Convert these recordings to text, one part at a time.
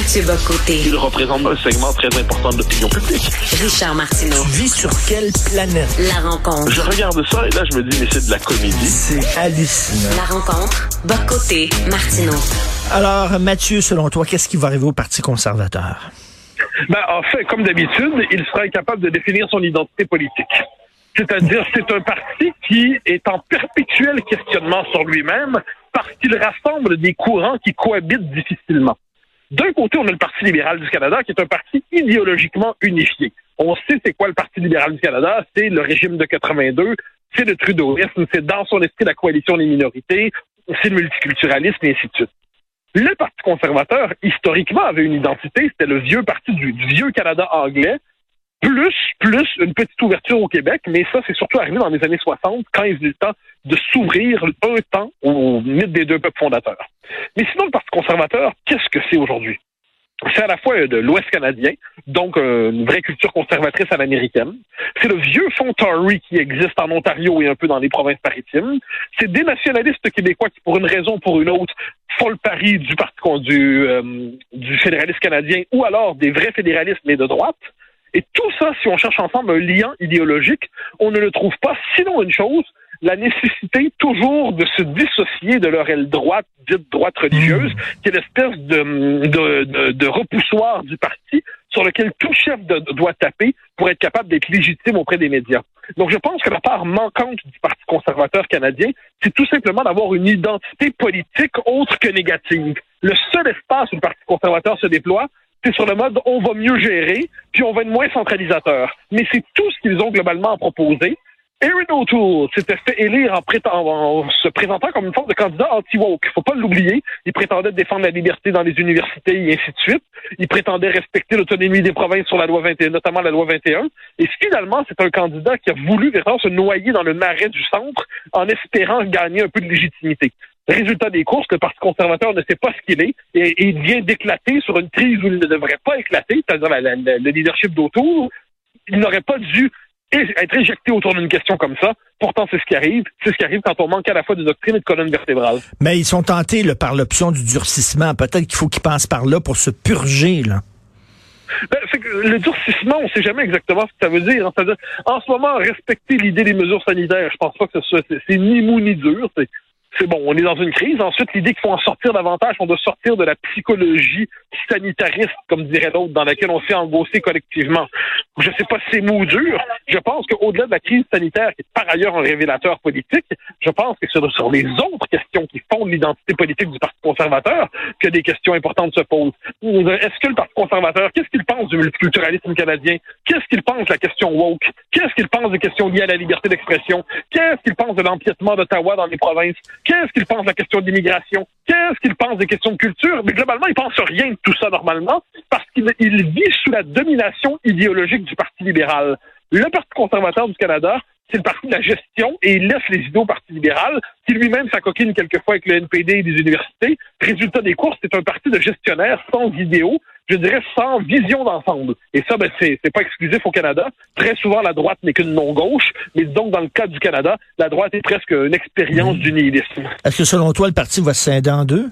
Mathieu Bocoté. Il représente un segment très important de l'opinion publique. Richard Martineau. Tu vis sur quelle planète? La rencontre. Je regarde ça et là, je me dis, mais c'est de la comédie. C'est hallucinant. La rencontre. Bocoté. Martineau. Alors, Mathieu, selon toi, qu'est-ce qui va arriver au Parti conservateur? Ben, en fait, comme d'habitude, il sera incapable de définir son identité politique. C'est-à-dire, c'est un parti qui est en perpétuel questionnement sur lui-même parce qu'il rassemble des courants qui cohabitent difficilement. D'un côté, on a le Parti libéral du Canada, qui est un parti idéologiquement unifié. On sait c'est quoi le Parti libéral du Canada, c'est le régime de 82, c'est le trudeauisme, c'est dans son esprit la coalition des minorités, c'est le multiculturalisme, et ainsi de suite. Le Parti conservateur, historiquement, avait une identité, c'était le vieux parti du, du vieux Canada anglais, plus, plus une petite ouverture au Québec, mais ça, c'est surtout arrivé dans les années 60, quand il est venu le temps de s'ouvrir un temps au mythe des deux peuples fondateurs. Mais sinon, le Parti conservateur, qu'est-ce que c'est aujourd'hui? C'est à la fois de l'Ouest canadien, donc euh, une vraie culture conservatrice à l'américaine. C'est le vieux fonds Tory qui existe en Ontario et un peu dans les provinces maritimes. C'est des nationalistes québécois qui, pour une raison ou pour une autre, font le pari du parti euh, du fédéralisme canadien ou alors des vrais fédéralistes mais de droite. Et tout ça, si on cherche ensemble un lien idéologique, on ne le trouve pas, sinon une chose, la nécessité toujours de se dissocier de leur aile droite, dite droite religieuse, qui est l'espèce de, de, de, de, repoussoir du parti sur lequel tout chef doit taper pour être capable d'être légitime auprès des médias. Donc je pense que la part manquante du Parti conservateur canadien, c'est tout simplement d'avoir une identité politique autre que négative. Le seul espace où le Parti conservateur se déploie, c'est sur le mode on va mieux gérer, puis on va être moins centralisateur. Mais c'est tout ce qu'ils ont globalement proposé. Erin O'Toole s'était fait élire en, en, se présentant comme une forme de candidat anti-woke. Faut pas l'oublier. Il prétendait défendre la liberté dans les universités et ainsi de suite. Il prétendait respecter l'autonomie des provinces sur la loi 21, notamment la loi 21. Et finalement, c'est un candidat qui a voulu vraiment se noyer dans le marais du centre en espérant gagner un peu de légitimité. Résultat des courses, le Parti conservateur ne sait pas ce qu'il est et, il vient d'éclater sur une crise où il ne devrait pas éclater, c'est-à-dire le leadership d'autour. Il n'aurait pas dû être éjecté autour d'une question comme ça. Pourtant, c'est ce qui arrive. C'est ce qui arrive quand on manque à la fois de doctrine et de colonne vertébrale. Mais ils sont tentés là, par l'option du durcissement. Peut-être qu'il faut qu'ils passent par là pour se purger. Là. Ben, le durcissement, on ne sait jamais exactement ce que ça veut dire. Hein. En ce moment, respecter l'idée des mesures sanitaires, je pense pas que c'est ni mou ni dur. C'est bon, on est dans une crise. Ensuite, l'idée qu'il faut en sortir davantage, on doit sortir de la psychologie sanitariste, comme dirait l'autre, dans laquelle on s'est engossé collectivement. Je ne sais pas si c'est mou dur. Je pense qu'au-delà de la crise sanitaire, qui est par ailleurs un révélateur politique, je pense que c'est sur les autres questions qui fondent l'identité politique du Parti conservateur que des questions importantes se posent. Est-ce que le Parti conservateur, qu'est-ce qu'il pense du multiculturalisme canadien? Qu'est-ce qu'il pense de la question woke? Qu'est-ce qu'il pense des questions liées à la liberté d'expression? Qu'est-ce qu'il pense de l'empiètement d'Ottawa dans les provinces? Qu'est-ce qu'il pense de la question d'immigration? Qu'est-ce qu'il pense des questions de culture? Mais globalement, il pense rien de tout ça normalement parce qu'il vit sous la domination idéologique du Parti libéral. Le Parti conservateur du Canada, c'est le parti de la gestion et il laisse les idées au Parti libéral, qui lui-même s'acoquine quelquefois avec le NPD et les universités. Résultat des courses, c'est un parti de gestionnaires sans idéaux, je dirais sans vision d'ensemble. Et ça, ben, c'est, pas exclusif au Canada. Très souvent, la droite n'est qu'une non-gauche, mais donc dans le cas du Canada, la droite est presque une expérience mmh. du nihilisme. Est-ce que selon toi, le parti va se scinder en deux?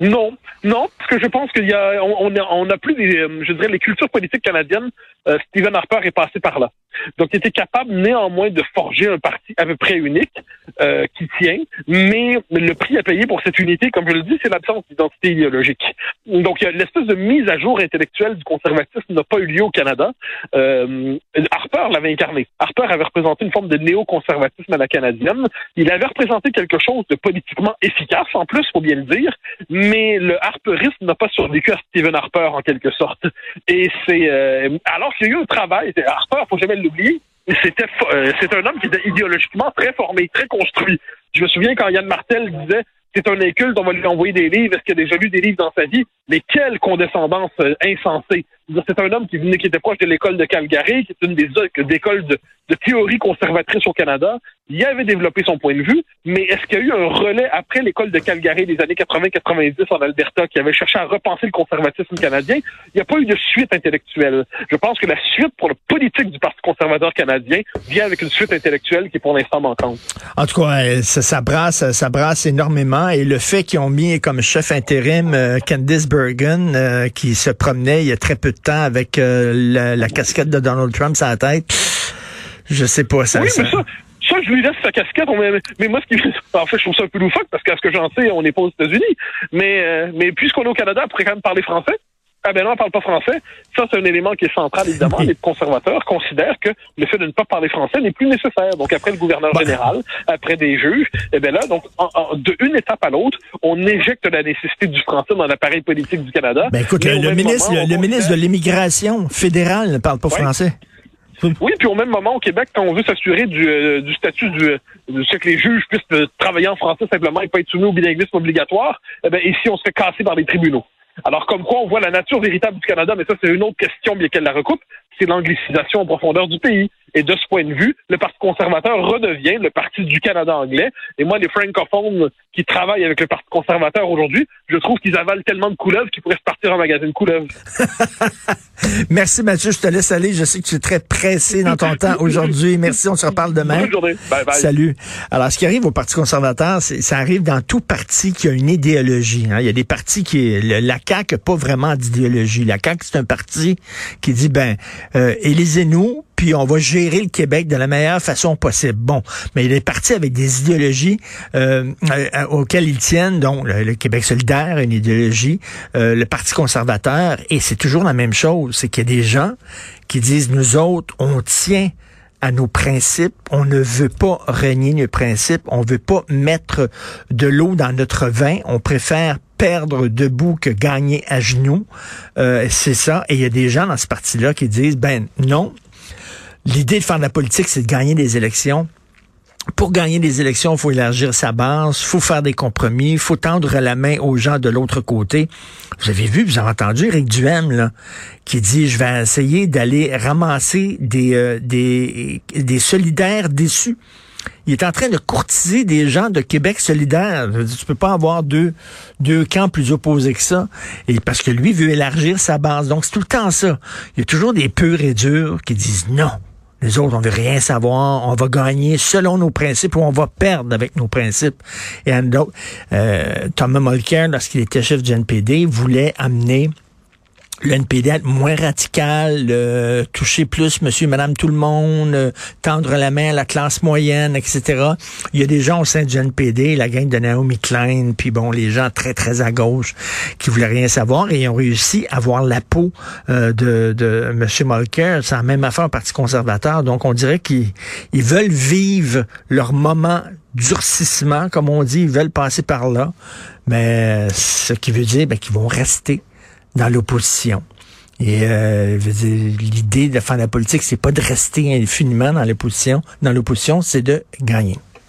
Non, non, parce que je pense qu'il y a, on, on, a, plus euh, je dirais, les cultures politiques canadiennes. Euh, Stephen Harper est passé par là. Donc, il était capable néanmoins de forger un parti à peu près unique euh, qui tient, mais le prix à payer pour cette unité, comme je le dis, c'est l'absence d'identité idéologique. Donc, l'espèce de mise à jour intellectuelle du conservatisme n'a pas eu lieu au Canada. Euh, Harper l'avait incarné. Harper avait représenté une forme de néoconservatisme à la canadienne. Il avait représenté quelque chose de politiquement efficace, en plus, faut bien le dire, le harperisme n'a pas survécu à Stephen Harper, en quelque sorte. Et c'est... Euh, alors qu'il y a eu un travail, Harper, faut jamais l'oublier, c'était euh, c'est un homme qui était idéologiquement très formé, très construit. Je me souviens quand Yann Martel disait c'est un inculte, on va lui envoyer des livres, est-ce qu'il a déjà lu des livres dans sa vie? Mais quelle condescendance euh, insensée. C'est un homme qui venait, qui était proche de l'école de Calgary, qui est une des écoles de, de théorie conservatrice au Canada, il avait développé son point de vue, mais est-ce qu'il y a eu un relais après l'école de Calgary des années 80-90 en Alberta qui avait cherché à repenser le conservatisme canadien? Il n'y a pas eu de suite intellectuelle. Je pense que la suite pour le politique du Parti conservateur canadien vient avec une suite intellectuelle qui est pour l'instant manquante. En tout cas, ça, ça, brasse, ça brasse énormément. Et le fait qu'ils ont mis comme chef intérim euh, Candice Bergen, euh, qui se promenait il y a très peu de temps avec euh, la, la, casquette de Donald Trump sur la tête, je sais pas ça. Oui, mais ça, ça, je lui laisse sa casquette. On, mais, mais, moi, ce qui, en fait, je trouve ça un peu loufoque parce qu'à ce que j'en sais, on n'est pas aux États-Unis. Mais, euh, mais puisqu'on est au Canada, on pourrait quand même parler français. Ah ben non, on parle pas français. Ça, c'est un élément qui est central, évidemment. Les conservateurs considèrent que le fait de ne pas parler français n'est plus nécessaire. Donc, après le gouverneur bah. général, après des juges, eh ben là, donc, en, en, de une étape à l'autre, on éjecte la nécessité du français dans l'appareil politique du Canada. Ben écoute, le, le ministre, moment, le, le ministre de l'immigration fédéral ne parle pas ouais. français. Oui, puis au même moment, au Québec, quand on veut s'assurer du, euh, du statut du, de ce que les juges puissent euh, travailler en français simplement et pas être soumis au bilinguisme obligatoire, eh bien, ici, on se fait casser par les tribunaux. Alors, comme quoi, on voit la nature véritable du Canada, mais ça, c'est une autre question, bien qu'elle la recoupe, c'est l'anglicisation en profondeur du pays. Et de ce point de vue, le Parti conservateur redevient le Parti du Canada anglais. Et moi, les francophones qui travaillent avec le Parti conservateur aujourd'hui, je trouve qu'ils avalent tellement de couleuvres qu'ils pourraient se partir en magasin de couleuvres. Merci Mathieu, je te laisse aller. Je sais que tu es très pressé dans ton temps aujourd'hui. Merci, on se reparle demain. Bonne journée. Bye bye. Salut. Alors, ce qui arrive au Parti conservateur, ça arrive dans tout parti qui a une idéologie. Hein. Il y a des partis qui... La CAQ n'a pas vraiment d'idéologie. La CAQ, c'est un parti qui dit, ben, euh, élisez-nous, puis on va gérer le Québec de la meilleure façon possible. Bon, mais il est parti avec des idéologies euh, euh, auxquelles ils tiennent, donc le, le Québec solidaire, une idéologie, euh, le Parti conservateur, et c'est toujours la même chose, c'est qu'il y a des gens qui disent, nous autres, on tient à nos principes, on ne veut pas renier nos principes, on veut pas mettre de l'eau dans notre vin, on préfère perdre debout que gagner à genoux. Euh, c'est ça. Et il y a des gens dans ce parti-là qui disent, ben non, L'idée de faire de la politique, c'est de gagner des élections. Pour gagner des élections, il faut élargir sa base, il faut faire des compromis, il faut tendre la main aux gens de l'autre côté. Vous avez vu, vous avez entendu Eric Duhem, là, qui dit, je vais essayer d'aller ramasser des, euh, des, des solidaires déçus. Il est en train de courtiser des gens de Québec solidaire. Tu peux pas avoir deux, deux camps plus opposés que ça. Et parce que lui veut élargir sa base. Donc, c'est tout le temps ça. Il y a toujours des purs et durs qui disent non. Les autres, on veut rien savoir. On va gagner selon nos principes ou on va perdre avec nos principes. Et euh, Thomas Mulcair, lorsqu'il était chef du NPD, voulait amener le NPD être moins radical, toucher plus monsieur, madame, tout le monde, euh, tendre la main à la classe moyenne, etc. Il y a des gens au sein du NPD, la gang de Naomi Klein, puis bon, les gens très, très à gauche qui voulaient rien savoir et ils ont réussi à avoir la peau euh, de, de monsieur Mulcair. C'est la même affaire au Parti conservateur. Donc, on dirait qu'ils ils veulent vivre leur moment durcissement, comme on dit, ils veulent passer par là. Mais ce qui veut dire ben, qu'ils vont rester dans l'opposition. Et euh, l'idée de faire la politique, c'est pas de rester infiniment dans l'opposition. Dans l'opposition, c'est de gagner.